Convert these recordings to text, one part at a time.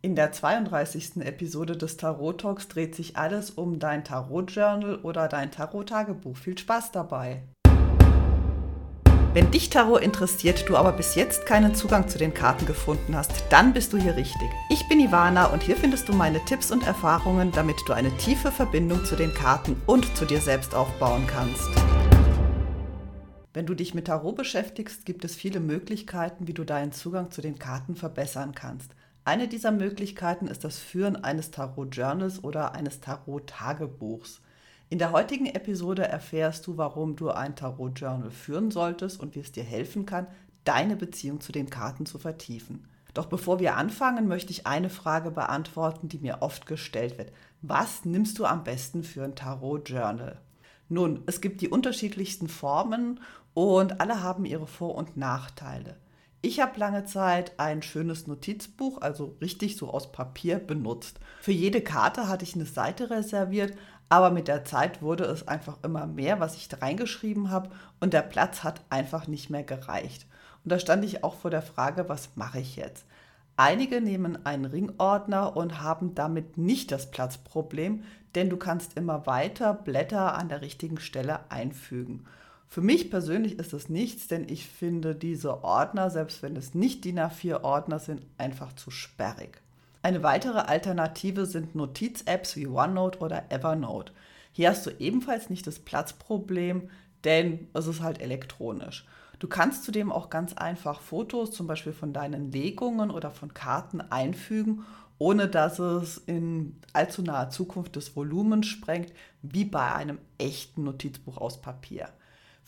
In der 32. Episode des Tarot Talks dreht sich alles um dein Tarot Journal oder dein Tarot Tagebuch. Viel Spaß dabei! Wenn dich Tarot interessiert, du aber bis jetzt keinen Zugang zu den Karten gefunden hast, dann bist du hier richtig. Ich bin Ivana und hier findest du meine Tipps und Erfahrungen, damit du eine tiefe Verbindung zu den Karten und zu dir selbst aufbauen kannst. Wenn du dich mit Tarot beschäftigst, gibt es viele Möglichkeiten, wie du deinen Zugang zu den Karten verbessern kannst. Eine dieser Möglichkeiten ist das Führen eines Tarot-Journals oder eines Tarot-Tagebuchs. In der heutigen Episode erfährst du, warum du ein Tarot-Journal führen solltest und wie es dir helfen kann, deine Beziehung zu den Karten zu vertiefen. Doch bevor wir anfangen, möchte ich eine Frage beantworten, die mir oft gestellt wird. Was nimmst du am besten für ein Tarot-Journal? Nun, es gibt die unterschiedlichsten Formen und alle haben ihre Vor- und Nachteile. Ich habe lange Zeit ein schönes Notizbuch, also richtig so aus Papier, benutzt. Für jede Karte hatte ich eine Seite reserviert, aber mit der Zeit wurde es einfach immer mehr, was ich da reingeschrieben habe und der Platz hat einfach nicht mehr gereicht. Und da stand ich auch vor der Frage, was mache ich jetzt? Einige nehmen einen Ringordner und haben damit nicht das Platzproblem, denn du kannst immer weiter Blätter an der richtigen Stelle einfügen. Für mich persönlich ist es nichts, denn ich finde diese Ordner, selbst wenn es nicht DIN A4 Ordner sind, einfach zu sperrig. Eine weitere Alternative sind Notiz-Apps wie OneNote oder Evernote. Hier hast du ebenfalls nicht das Platzproblem, denn es ist halt elektronisch. Du kannst zudem auch ganz einfach Fotos, zum Beispiel von deinen Legungen oder von Karten, einfügen, ohne dass es in allzu naher Zukunft das Volumen sprengt, wie bei einem echten Notizbuch aus Papier.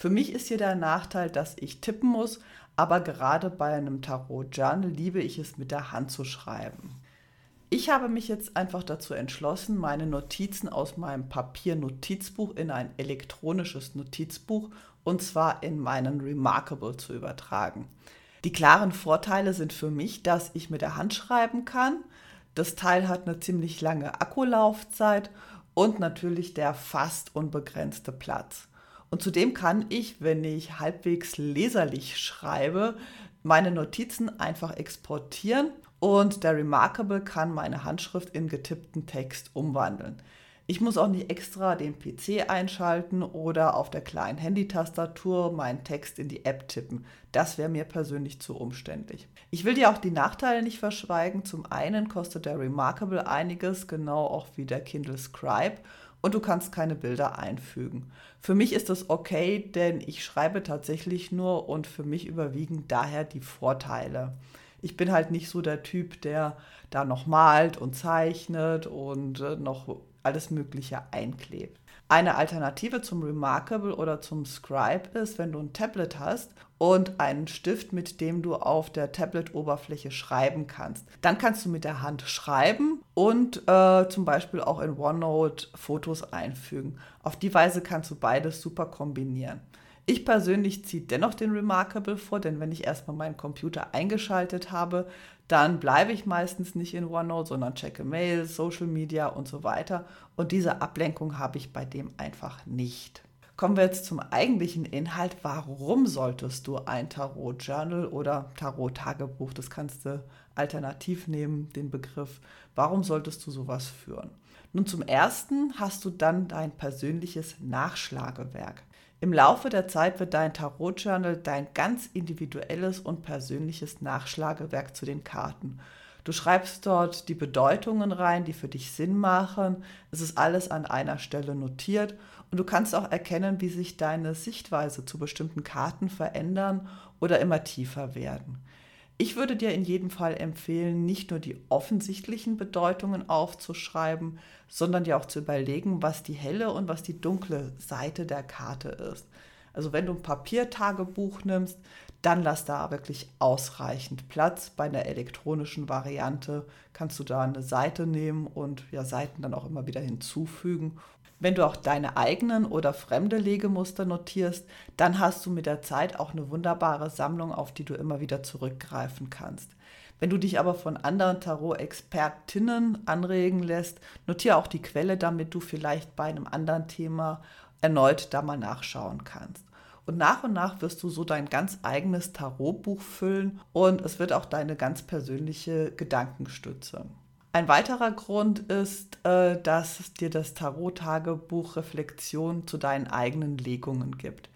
Für mich ist hier der Nachteil, dass ich tippen muss, aber gerade bei einem Tarot-Journal liebe ich es mit der Hand zu schreiben. Ich habe mich jetzt einfach dazu entschlossen, meine Notizen aus meinem Papier-Notizbuch in ein elektronisches Notizbuch und zwar in meinen Remarkable zu übertragen. Die klaren Vorteile sind für mich, dass ich mit der Hand schreiben kann. Das Teil hat eine ziemlich lange Akkulaufzeit und natürlich der fast unbegrenzte Platz. Und zudem kann ich, wenn ich halbwegs leserlich schreibe, meine Notizen einfach exportieren und der Remarkable kann meine Handschrift in getippten Text umwandeln. Ich muss auch nicht extra den PC einschalten oder auf der kleinen Handytastatur meinen Text in die App tippen. Das wäre mir persönlich zu umständlich. Ich will dir auch die Nachteile nicht verschweigen. Zum einen kostet der Remarkable einiges, genau auch wie der Kindle Scribe und du kannst keine Bilder einfügen. Für mich ist das okay, denn ich schreibe tatsächlich nur und für mich überwiegen daher die Vorteile. Ich bin halt nicht so der Typ, der da noch malt und zeichnet und äh, noch alles Mögliche einklebt. Eine Alternative zum Remarkable oder zum Scribe ist, wenn du ein Tablet hast und einen Stift, mit dem du auf der Tablet-Oberfläche schreiben kannst. Dann kannst du mit der Hand schreiben und äh, zum Beispiel auch in OneNote Fotos einfügen. Auf die Weise kannst du beides super kombinieren. Ich persönlich ziehe dennoch den Remarkable vor, denn wenn ich erstmal meinen Computer eingeschaltet habe, dann bleibe ich meistens nicht in OneNote, sondern checke Mails, Social Media und so weiter. Und diese Ablenkung habe ich bei dem einfach nicht. Kommen wir jetzt zum eigentlichen Inhalt. Warum solltest du ein Tarot-Journal oder Tarot-Tagebuch, das kannst du alternativ nehmen, den Begriff, warum solltest du sowas führen? Nun, zum Ersten hast du dann dein persönliches Nachschlagewerk. Im Laufe der Zeit wird dein Tarot-Journal dein ganz individuelles und persönliches Nachschlagewerk zu den Karten. Du schreibst dort die Bedeutungen rein, die für dich Sinn machen. Es ist alles an einer Stelle notiert und du kannst auch erkennen, wie sich deine Sichtweise zu bestimmten Karten verändern oder immer tiefer werden. Ich würde dir in jedem Fall empfehlen, nicht nur die offensichtlichen Bedeutungen aufzuschreiben, sondern dir auch zu überlegen, was die helle und was die dunkle Seite der Karte ist. Also wenn du ein Papiertagebuch nimmst, dann lass da wirklich ausreichend Platz. Bei einer elektronischen Variante kannst du da eine Seite nehmen und ja, Seiten dann auch immer wieder hinzufügen wenn du auch deine eigenen oder fremde Legemuster notierst, dann hast du mit der Zeit auch eine wunderbare Sammlung, auf die du immer wieder zurückgreifen kannst. Wenn du dich aber von anderen Tarot-Expertinnen anregen lässt, notiere auch die Quelle, damit du vielleicht bei einem anderen Thema erneut da mal nachschauen kannst. Und nach und nach wirst du so dein ganz eigenes Tarotbuch füllen und es wird auch deine ganz persönliche Gedankenstütze. Ein weiterer Grund ist, äh, dass dir das Tarot-Tagebuch Reflexion zu deinen eigenen Legungen gibt.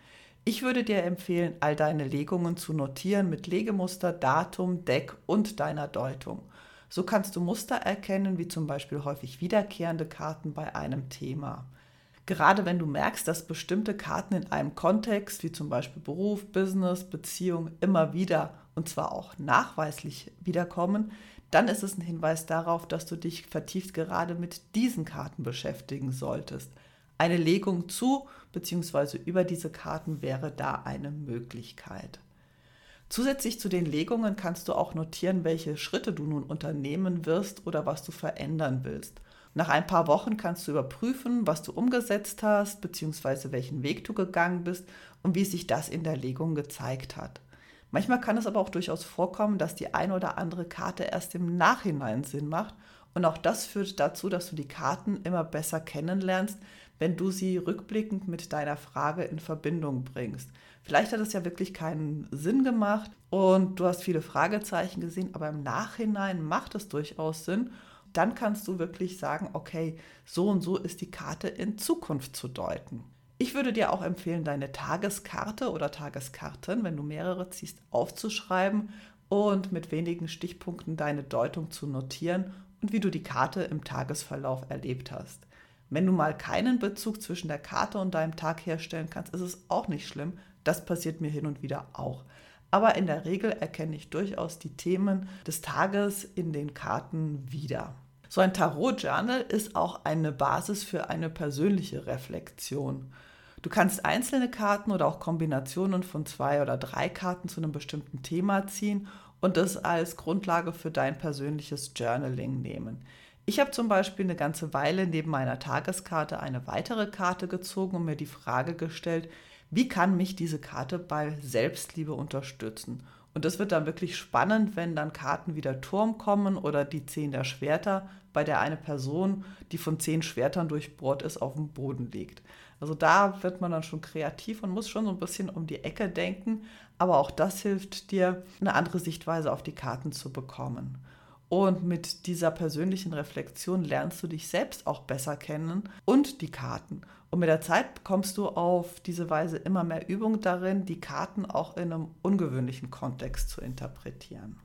Ich würde dir empfehlen, all deine Legungen zu notieren mit Legemuster, Datum, Deck und deiner Deutung. So kannst du Muster erkennen, wie zum Beispiel häufig wiederkehrende Karten bei einem Thema. Gerade wenn du merkst, dass bestimmte Karten in einem Kontext, wie zum Beispiel Beruf, Business, Beziehung, immer wieder und zwar auch nachweislich wiederkommen, dann ist es ein Hinweis darauf, dass du dich vertieft gerade mit diesen Karten beschäftigen solltest. Eine Legung zu bzw. über diese Karten wäre da eine Möglichkeit. Zusätzlich zu den Legungen kannst du auch notieren, welche Schritte du nun unternehmen wirst oder was du verändern willst. Nach ein paar Wochen kannst du überprüfen, was du umgesetzt hast bzw. welchen Weg du gegangen bist und wie sich das in der Legung gezeigt hat. Manchmal kann es aber auch durchaus vorkommen, dass die eine oder andere Karte erst im Nachhinein Sinn macht und auch das führt dazu, dass du die Karten immer besser kennenlernst, wenn du sie rückblickend mit deiner Frage in Verbindung bringst. Vielleicht hat es ja wirklich keinen Sinn gemacht und du hast viele Fragezeichen gesehen, aber im Nachhinein macht es durchaus Sinn. Dann kannst du wirklich sagen, okay, so und so ist die Karte in Zukunft zu deuten. Ich würde dir auch empfehlen, deine Tageskarte oder Tageskarten, wenn du mehrere ziehst, aufzuschreiben und mit wenigen Stichpunkten deine Deutung zu notieren und wie du die Karte im Tagesverlauf erlebt hast. Wenn du mal keinen Bezug zwischen der Karte und deinem Tag herstellen kannst, ist es auch nicht schlimm. Das passiert mir hin und wieder auch. Aber in der Regel erkenne ich durchaus die Themen des Tages in den Karten wieder. So ein Tarot-Journal ist auch eine Basis für eine persönliche Reflexion. Du kannst einzelne Karten oder auch Kombinationen von zwei oder drei Karten zu einem bestimmten Thema ziehen und das als Grundlage für dein persönliches Journaling nehmen. Ich habe zum Beispiel eine ganze Weile neben meiner Tageskarte eine weitere Karte gezogen und mir die Frage gestellt, wie kann mich diese Karte bei Selbstliebe unterstützen? Und das wird dann wirklich spannend, wenn dann Karten wie der Turm kommen oder die Zehn der Schwerter, bei der eine Person, die von zehn Schwertern durchbohrt ist, auf dem Boden liegt. Also da wird man dann schon kreativ und muss schon so ein bisschen um die Ecke denken, aber auch das hilft dir, eine andere Sichtweise auf die Karten zu bekommen. Und mit dieser persönlichen Reflexion lernst du dich selbst auch besser kennen und die Karten. Und mit der Zeit bekommst du auf diese Weise immer mehr Übung darin, die Karten auch in einem ungewöhnlichen Kontext zu interpretieren.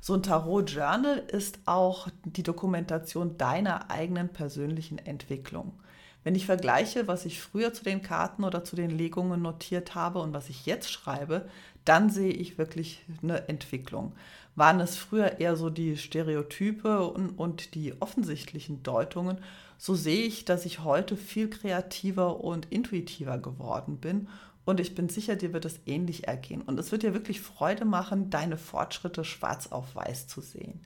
So ein Tarot-Journal ist auch die Dokumentation deiner eigenen persönlichen Entwicklung. Wenn ich vergleiche, was ich früher zu den Karten oder zu den Legungen notiert habe und was ich jetzt schreibe, dann sehe ich wirklich eine Entwicklung waren es früher eher so die Stereotype und, und die offensichtlichen Deutungen, so sehe ich, dass ich heute viel kreativer und intuitiver geworden bin. Und ich bin sicher, dir wird es ähnlich ergehen. Und es wird dir wirklich Freude machen, deine Fortschritte schwarz auf weiß zu sehen.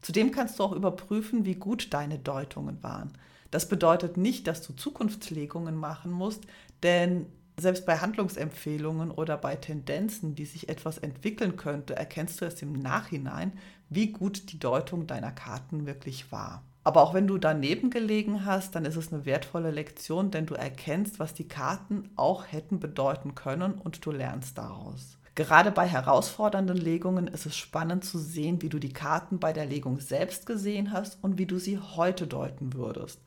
Zudem kannst du auch überprüfen, wie gut deine Deutungen waren. Das bedeutet nicht, dass du Zukunftslegungen machen musst, denn selbst bei Handlungsempfehlungen oder bei Tendenzen, wie sich etwas entwickeln könnte, erkennst du erst im Nachhinein, wie gut die Deutung deiner Karten wirklich war. Aber auch wenn du daneben gelegen hast, dann ist es eine wertvolle Lektion, denn du erkennst, was die Karten auch hätten bedeuten können und du lernst daraus. Gerade bei herausfordernden Legungen ist es spannend zu sehen, wie du die Karten bei der Legung selbst gesehen hast und wie du sie heute deuten würdest.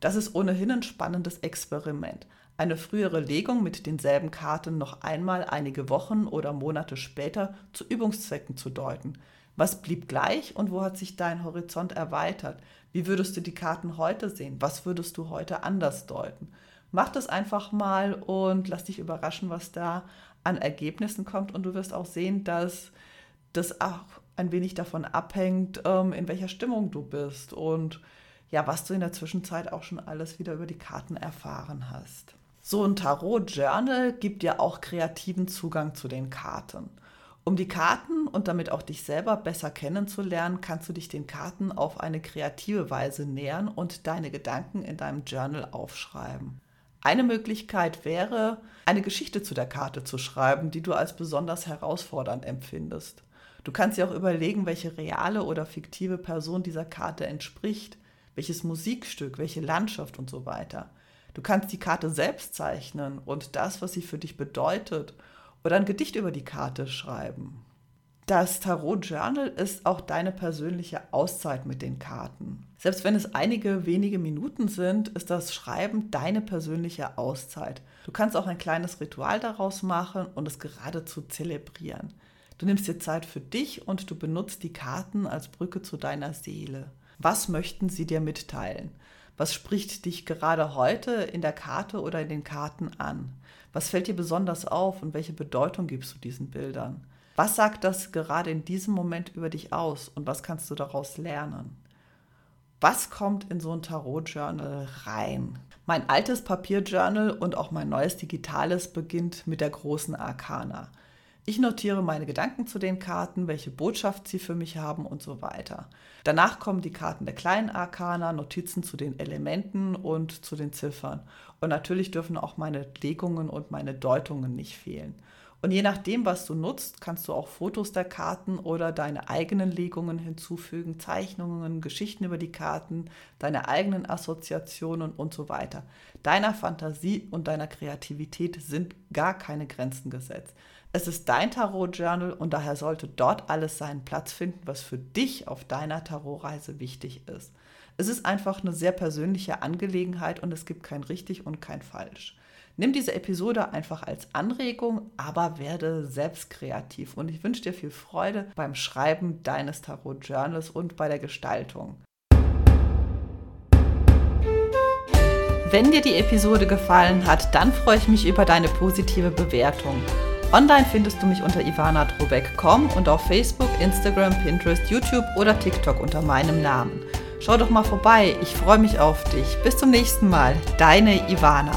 Das ist ohnehin ein spannendes Experiment eine frühere Legung mit denselben Karten noch einmal einige Wochen oder Monate später zu Übungszwecken zu deuten. Was blieb gleich und wo hat sich dein Horizont erweitert? Wie würdest du die Karten heute sehen? Was würdest du heute anders deuten? Mach das einfach mal und lass dich überraschen, was da an Ergebnissen kommt. Und du wirst auch sehen, dass das auch ein wenig davon abhängt, ähm, in welcher Stimmung du bist und ja, was du in der Zwischenzeit auch schon alles wieder über die Karten erfahren hast. So ein Tarot-Journal gibt dir auch kreativen Zugang zu den Karten. Um die Karten und damit auch dich selber besser kennenzulernen, kannst du dich den Karten auf eine kreative Weise nähern und deine Gedanken in deinem Journal aufschreiben. Eine Möglichkeit wäre, eine Geschichte zu der Karte zu schreiben, die du als besonders herausfordernd empfindest. Du kannst dir auch überlegen, welche reale oder fiktive Person dieser Karte entspricht, welches Musikstück, welche Landschaft und so weiter. Du kannst die Karte selbst zeichnen und das, was sie für dich bedeutet, oder ein Gedicht über die Karte schreiben. Das Tarot Journal ist auch deine persönliche Auszeit mit den Karten. Selbst wenn es einige wenige Minuten sind, ist das Schreiben deine persönliche Auszeit. Du kannst auch ein kleines Ritual daraus machen und es geradezu zelebrieren. Du nimmst dir Zeit für dich und du benutzt die Karten als Brücke zu deiner Seele. Was möchten sie dir mitteilen? Was spricht dich gerade heute in der Karte oder in den Karten an? Was fällt dir besonders auf und welche Bedeutung gibst du diesen Bildern? Was sagt das gerade in diesem Moment über dich aus und was kannst du daraus lernen? Was kommt in so ein Tarot-Journal rein? Mein altes Papierjournal und auch mein neues digitales beginnt mit der großen Arkana. Ich notiere meine Gedanken zu den Karten, welche Botschaft sie für mich haben und so weiter. Danach kommen die Karten der kleinen Arkana, Notizen zu den Elementen und zu den Ziffern. Und natürlich dürfen auch meine Legungen und meine Deutungen nicht fehlen. Und je nachdem, was du nutzt, kannst du auch Fotos der Karten oder deine eigenen Legungen hinzufügen, Zeichnungen, Geschichten über die Karten, deine eigenen Assoziationen und so weiter. Deiner Fantasie und deiner Kreativität sind gar keine Grenzen gesetzt. Es ist dein Tarot-Journal und daher sollte dort alles seinen Platz finden, was für dich auf deiner Tarotreise wichtig ist. Es ist einfach eine sehr persönliche Angelegenheit und es gibt kein richtig und kein falsch. Nimm diese Episode einfach als Anregung, aber werde selbst kreativ. Und ich wünsche dir viel Freude beim Schreiben deines Tarot Journals und bei der Gestaltung. Wenn dir die Episode gefallen hat, dann freue ich mich über deine positive Bewertung. Online findest du mich unter ivanadrobeck.com und auf Facebook, Instagram, Pinterest, YouTube oder TikTok unter meinem Namen. Schau doch mal vorbei, ich freue mich auf dich. Bis zum nächsten Mal, deine Ivana.